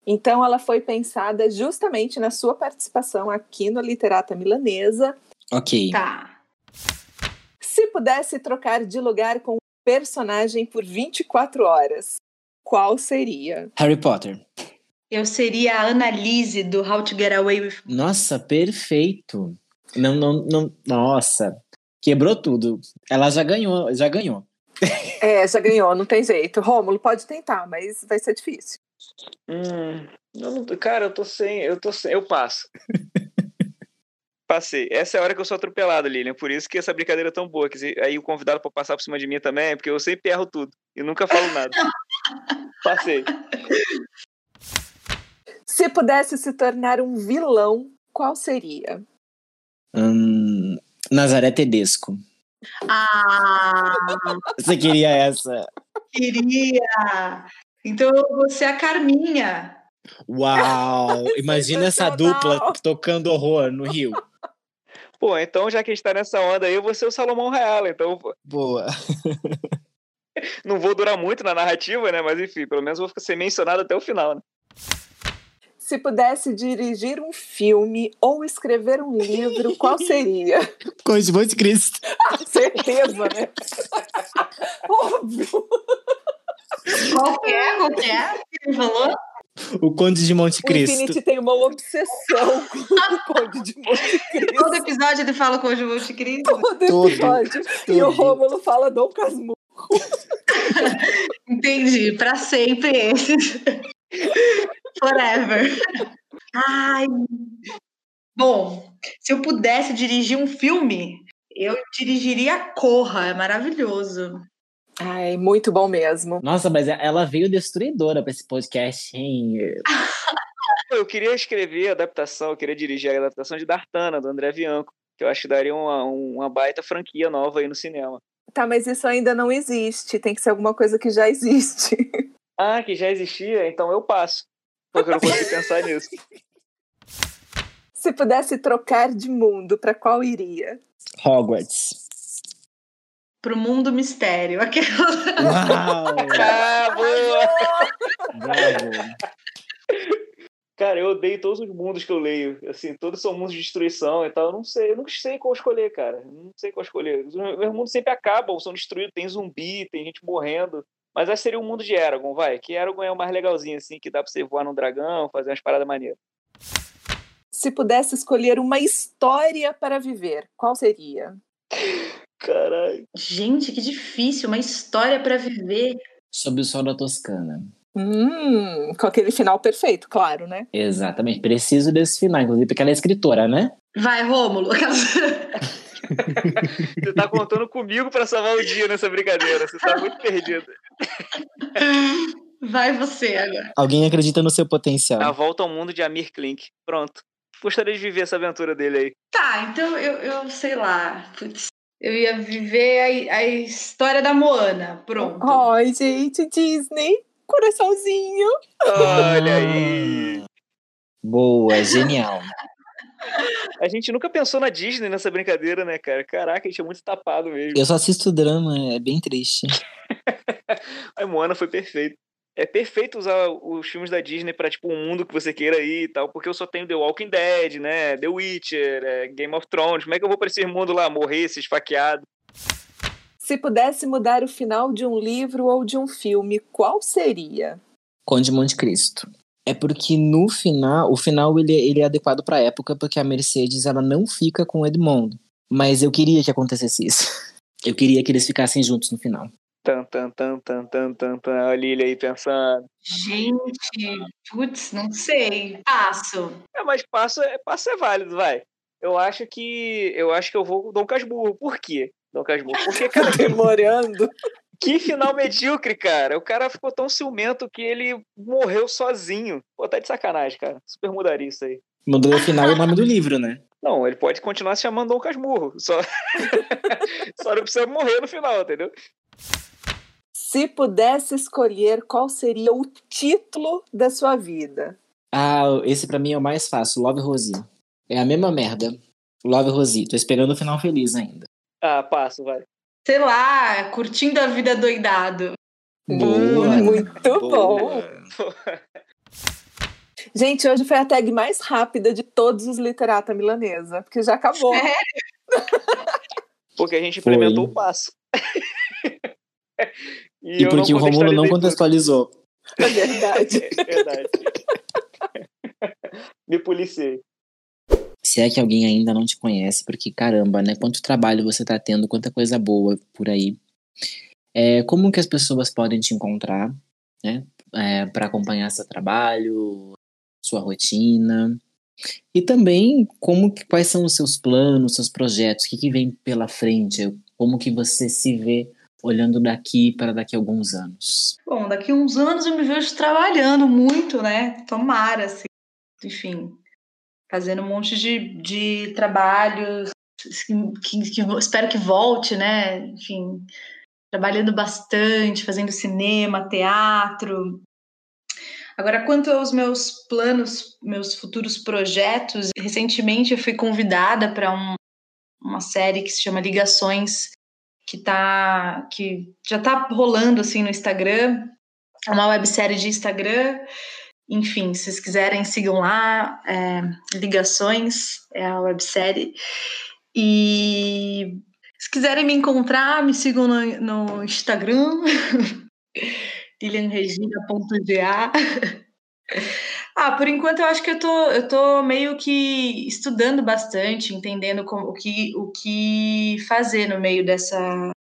Então ela foi pensada justamente na sua participação aqui no Literata Milanesa. Ok. Tá. Se pudesse trocar de lugar com um personagem por 24 horas, qual seria? Harry Potter. Eu seria a Annalise do How to Get Away with Nossa, perfeito. Não, não, não. Nossa, quebrou tudo. Ela já ganhou, já ganhou. É, já ganhou, não tem jeito. Rômulo, pode tentar, mas vai ser difícil. Hum, não, cara, eu tô sem, eu tô sem, eu passo. Passei. Essa é a hora que eu sou atropelado, Lilian. Por isso que essa brincadeira é tão boa. Que aí o convidado pra passar por cima de mim também, é porque eu sempre erro tudo. E nunca falo nada. Passei. Se pudesse se tornar um vilão, qual seria? Hum, Nazaré Tedesco. Ah, Você queria essa? queria! Então eu vou ser a Carminha. Uau! Imagina essa dupla tocando horror no Rio. Pô, então já que a gente tá nessa onda aí, eu vou ser o Salomão Real. Então Boa. não vou durar muito na narrativa, né? Mas enfim, pelo menos vou ser mencionado até o final, né? Se pudesse dirigir um filme ou escrever um livro, qual seria? Com de Monte Cristo. Certeza, né? Óbvio. Qual que é? Qual que é? que ele falou? O Conde de Monte O Cristo. Infinity tem uma obsessão com o Conde de Monte Todo Cristo. episódio ele fala com o João Cristo. Todo Todo, episódio. E o. Rômulo fala Dom Casmurro. Entendi. Pra sempre esses. Forever. Ai. Bom, se eu pudesse dirigir um filme, eu dirigiria Corra. É maravilhoso. Ai, muito bom mesmo. Nossa, mas ela veio destruidora pra esse podcast, hein? Eu queria escrever a adaptação, eu queria dirigir a adaptação de Dartana, do André Bianco. Que eu acho que daria uma, uma baita franquia nova aí no cinema. Tá, mas isso ainda não existe. Tem que ser alguma coisa que já existe. Ah, que já existia, então eu passo. Porque eu não consigo pensar nisso. Se pudesse trocar de mundo, para qual iria? Hogwarts. Pro mundo mistério. Aquela... Uau! Ah, boa! Bravo. Cara, eu odeio todos os mundos que eu leio. Assim, todos são mundos de destruição e tal. Eu não sei, eu não sei qual escolher, cara. Eu Não sei qual escolher. Os meus mundos sempre acabam, são destruídos. Tem zumbi, tem gente morrendo. Mas acho que seria o mundo de Eragon, vai. Que Eragon é o mais legalzinho, assim, que dá pra você voar num dragão, fazer umas paradas maneiras. Se pudesse escolher uma história para viver, qual seria? Caralho. Gente, que difícil. Uma história pra viver. Sob o sol da Toscana. Hum, com aquele final perfeito, claro, né? Exatamente. Preciso desse final, inclusive, porque ela é escritora, né? Vai, Rômulo. Você tá contando comigo pra salvar o dia nessa brincadeira. Você tá muito perdido. Vai você agora. Alguém acredita no seu potencial. A volta ao mundo de Amir Klink. Pronto. Gostaria de viver essa aventura dele aí. Tá, então eu, eu sei lá. Putz, eu ia viver a, a história da Moana. Pronto. Ai, gente, Disney, coraçãozinho. Olha aí. Boa, genial. A gente nunca pensou na Disney nessa brincadeira, né, cara? Caraca, a gente é muito tapado mesmo. Eu só assisto drama, é bem triste. A Moana foi perfeito. É perfeito usar os filmes da Disney pra, tipo, um mundo que você queira ir e tal, porque eu só tenho The Walking Dead, né? The Witcher, é, Game of Thrones. Como é que eu vou pra esse mundo lá morrer, ser esfaqueado? Se pudesse mudar o final de um livro ou de um filme, qual seria? Conde Monte Cristo. É porque no final, o final ele, ele é adequado pra época, porque a Mercedes ela não fica com o Edmundo. Mas eu queria que acontecesse isso. Eu queria que eles ficassem juntos no final. Tan, tan, tan, tan, tan, tan, tan. Olha a Lilia aí pensando. Gente, putz, não sei. Passo. É, mas passo é, passo é válido, vai. Eu acho que. Eu acho que eu vou com Dom Casmurro. Por quê? Dom Casmurro. Porque, cara, Demorando. que final medíocre, cara. O cara ficou tão ciumento que ele morreu sozinho. Pô, tá de sacanagem, cara. Super mudaria isso aí. Mudou o final e o nome do livro, né? Não, ele pode continuar se chamando Dom Casmurro. Só, só não precisa morrer no final, entendeu? Se pudesse escolher, qual seria o título da sua vida? Ah, esse pra mim é o mais fácil, Love Rosie. É a mesma merda. Love Rosie. Tô esperando o final feliz ainda. Ah, passo, vai. Sei lá, curtindo a vida doidado. Boa. Hum, muito bom. Boa. Gente, hoje foi a tag mais rápida de todos os literata milanesa, porque já acabou. É. Porque a gente Foi. implementou o passo. E eu porque o Romulo não contextualizou. É verdade. É verdade. me policiei. Se é que alguém ainda não te conhece, porque caramba, né? Quanto trabalho você tá tendo, quanta coisa boa por aí. É, como que as pessoas podem te encontrar, né? É, para acompanhar seu trabalho, sua rotina. E também como que, quais são os seus planos, seus projetos, o que, que vem pela frente, como que você se vê olhando daqui para daqui a alguns anos? Bom, daqui a uns anos eu me vejo trabalhando muito, né? Tomara, assim, enfim, fazendo um monte de, de trabalhos que, que, que espero que volte, né? Enfim, trabalhando bastante, fazendo cinema, teatro, Agora, quanto aos meus planos, meus futuros projetos, recentemente eu fui convidada para um, uma série que se chama Ligações, que tá que já está rolando assim no Instagram. É uma websérie de Instagram. Enfim, se vocês quiserem, sigam lá. É, Ligações é a websérie. E se quiserem me encontrar, me sigam no, no Instagram. lilianregina.ga. ah, por enquanto eu acho que eu tô, eu tô meio que estudando bastante, entendendo como, o, que, o que fazer no meio dessa,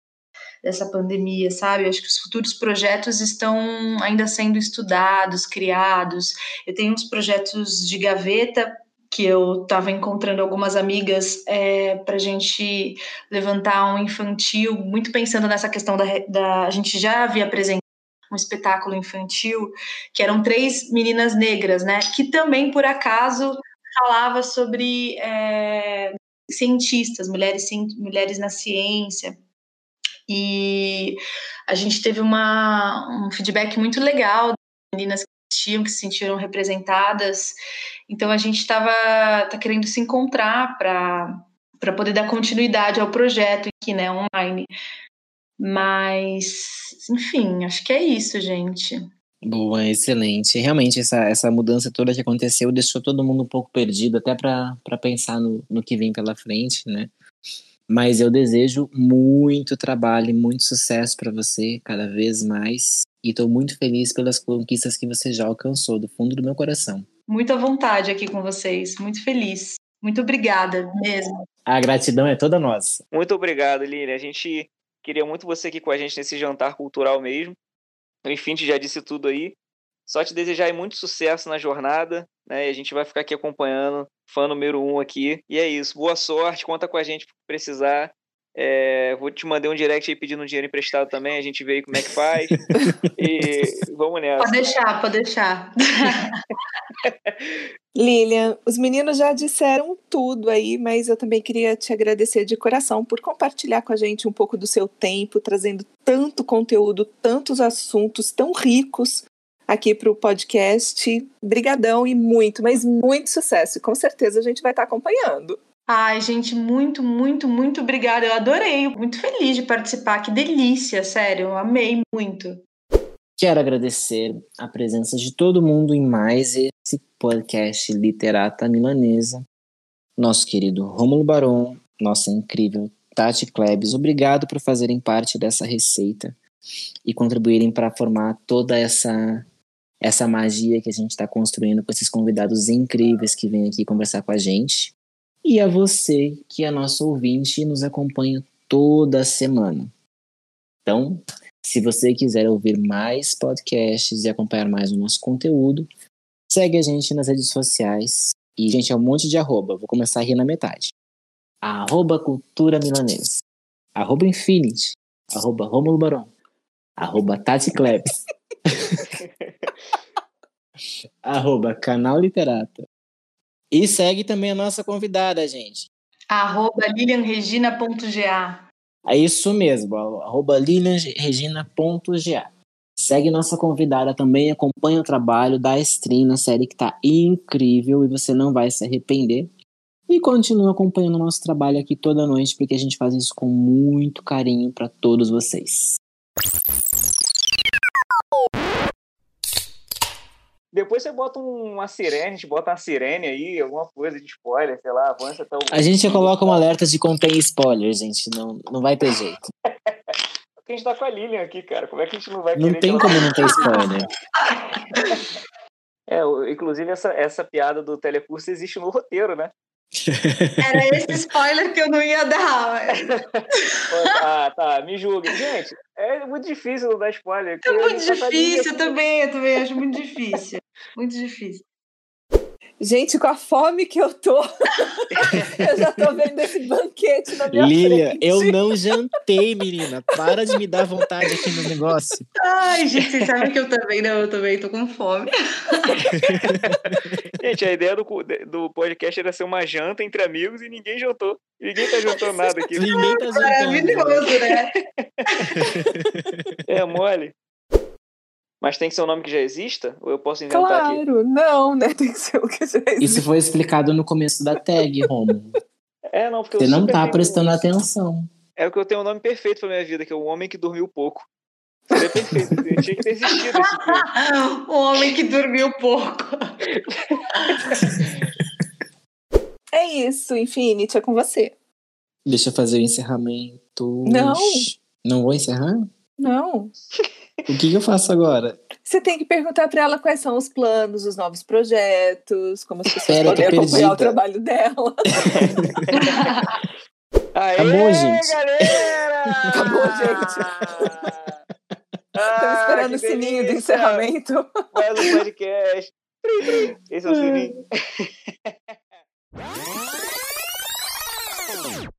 dessa pandemia, sabe? Eu acho que os futuros projetos estão ainda sendo estudados, criados. Eu tenho uns projetos de gaveta que eu estava encontrando algumas amigas é, para a gente levantar um infantil, muito pensando nessa questão da, da a gente já havia apresentado um espetáculo infantil, que eram três meninas negras, né? Que também, por acaso, falava sobre é, cientistas, mulheres, mulheres na ciência. E a gente teve uma, um feedback muito legal das meninas que assistiam, que se sentiram representadas. Então a gente estava tá querendo se encontrar para poder dar continuidade ao projeto aqui, né, online. Mas, enfim, acho que é isso, gente. Boa, excelente. Realmente, essa, essa mudança toda que aconteceu deixou todo mundo um pouco perdido, até para pensar no, no que vem pela frente, né? Mas eu desejo muito trabalho e muito sucesso para você, cada vez mais. E estou muito feliz pelas conquistas que você já alcançou, do fundo do meu coração. Muita vontade aqui com vocês, muito feliz. Muito obrigada mesmo. A gratidão é toda nossa. Muito obrigado, Lili. A gente Queria muito você aqui com a gente nesse jantar cultural mesmo. Enfim, já disse tudo aí. Só te desejar muito sucesso na jornada, né? E a gente vai ficar aqui acompanhando, fã número um aqui. E é isso. Boa sorte, conta com a gente se precisar. É, vou te mandar um direct aí pedindo um dinheiro emprestado também, a gente vê aí como é que faz. e vamos nessa. Pode deixar, pode deixar. Lilian, os meninos já disseram tudo aí, mas eu também queria te agradecer de coração por compartilhar com a gente um pouco do seu tempo, trazendo tanto conteúdo, tantos assuntos tão ricos aqui para o podcast. Brigadão e muito, mas muito sucesso. Com certeza a gente vai estar acompanhando. Ai, gente, muito, muito, muito obrigada. Eu adorei, muito feliz de participar. Que delícia, sério, eu amei muito. Quero agradecer a presença de todo mundo em mais esse podcast Literata Milanesa. Nosso querido Rômulo Baron, nossa incrível Tati Klebs, obrigado por fazerem parte dessa receita e contribuírem para formar toda essa essa magia que a gente está construindo com esses convidados incríveis que vêm aqui conversar com a gente e a você que é nosso ouvinte e nos acompanha toda semana. Então, se você quiser ouvir mais podcasts e acompanhar mais o nosso conteúdo, segue a gente nas redes sociais. E, gente, é um monte de arroba. Vou começar a rir na metade. Arroba Cultura Milanesa. Arroba Infinity. Arroba Romulo Barão. Arroba Tati Klebs. arroba Canal Literata. E segue também a nossa convidada, gente. Arroba lilianregina.ga. É isso mesmo, arroba lilianregina.ga. Segue nossa convidada também, acompanha o trabalho da stream na série que tá incrível e você não vai se arrepender. E continua acompanhando o nosso trabalho aqui toda noite, porque a gente faz isso com muito carinho para todos vocês. Depois você bota uma sirene, a gente bota uma sirene aí, alguma coisa de spoiler, sei lá, avança até o. A gente coloca um alerta de contém spoiler, gente. Não, não vai ter jeito. Porque a gente tá com a Lilian aqui, cara. Como é que a gente não vai Não tem como não ter spoiler. É, inclusive essa, essa piada do telecurso existe no roteiro, né? Era esse spoiler que eu não ia dar. ah, tá, me julgue. Gente, é muito difícil não dar spoiler. É muito difícil, eu também, eu também acho muito difícil. Muito difícil. Gente, com a fome que eu tô, eu já tô vendo esse banquete na minha Lilia, frente. eu não jantei, menina. Para de me dar vontade aqui no negócio. Ai, gente, vocês sabem que eu também não, eu também tô com fome. Gente, a ideia do, do podcast era ser uma janta entre amigos e ninguém jantou. Ninguém tá jantando nada aqui. Ninguém tá jantando. Maravilhoso, né? É mole. Mas tem que ser um nome que já exista? Ou eu posso inventar aqui? Claro, não, né? Tem que ser o que já existe. Isso foi explicado no começo da tag, Romulo. É, não, porque Você eu não tá prestando atenção. É porque eu tenho um nome perfeito pra minha vida, que é o Homem que Dormiu Pouco. Seria perfeito. Eu tinha que ter existido esse filme. o homem que dormiu pouco. É isso, Infinity, é com você. Deixa eu fazer o encerramento. Não. Não vou encerrar? Não. O que, que eu faço agora? Você tem que perguntar para ela quais são os planos, os novos projetos, como as pessoas Pera, tô podem acompanhar o trabalho dela. Aê, Acabou, gente. galera! Acabou, gente. Estamos esperando o sininho do encerramento. Mais um podcast. Esse é o sininho.